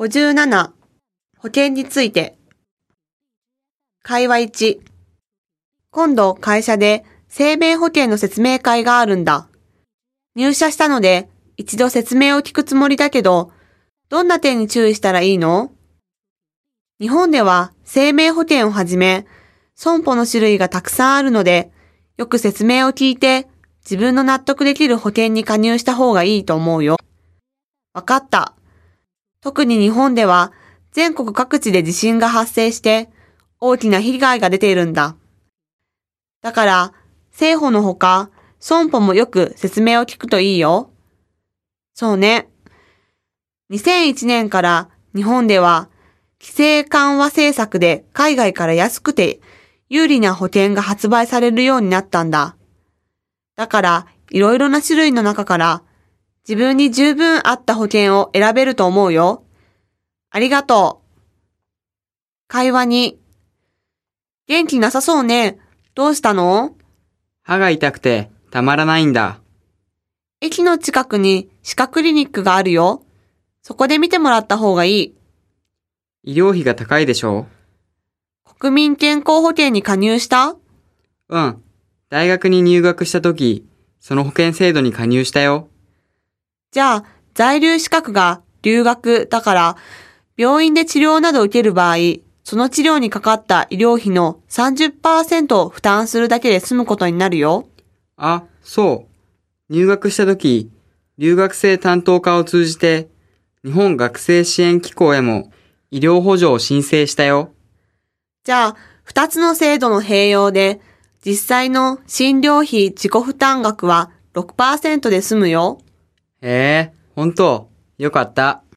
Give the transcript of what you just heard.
57保険について会話1今度会社で生命保険の説明会があるんだ。入社したので一度説明を聞くつもりだけど、どんな点に注意したらいいの？日本では生命保険をはじめ、損保の種類がたくさんあるので、よく説明を聞いて自分の納得できる保険に加入した方がいいと思うよ。わかった。特に日本では全国各地で地震が発生して大きな被害が出ているんだ。だから、政保のほか、損保もよく説明を聞くといいよ。そうね。2001年から日本では規制緩和政策で海外から安くて有利な保険が発売されるようになったんだ。だから、いろいろな種類の中から自分に十分合った保険を選べると思うよ。ありがとう。会話に。元気なさそうね。どうしたの？歯が痛くてたまらないんだ。駅の近くに歯科クリニックがあるよ。そこで見てもらった方がいい。医療費が高いでしょ？国民健康保険に加入した？うん。大学に入学した時、その保険制度に加入したよ。じゃあ、在留資格が留学だから、病院で治療などを受ける場合、その治療にかかった医療費の30%を負担するだけで済むことになるよ。あ、そう。入学した時、留学生担当課を通じて、日本学生支援機構へも医療補助を申請したよ。じゃあ、二つの制度の併用で、実際の診療費自己負担額は6%で済むよ。へえ、ほんとよかった。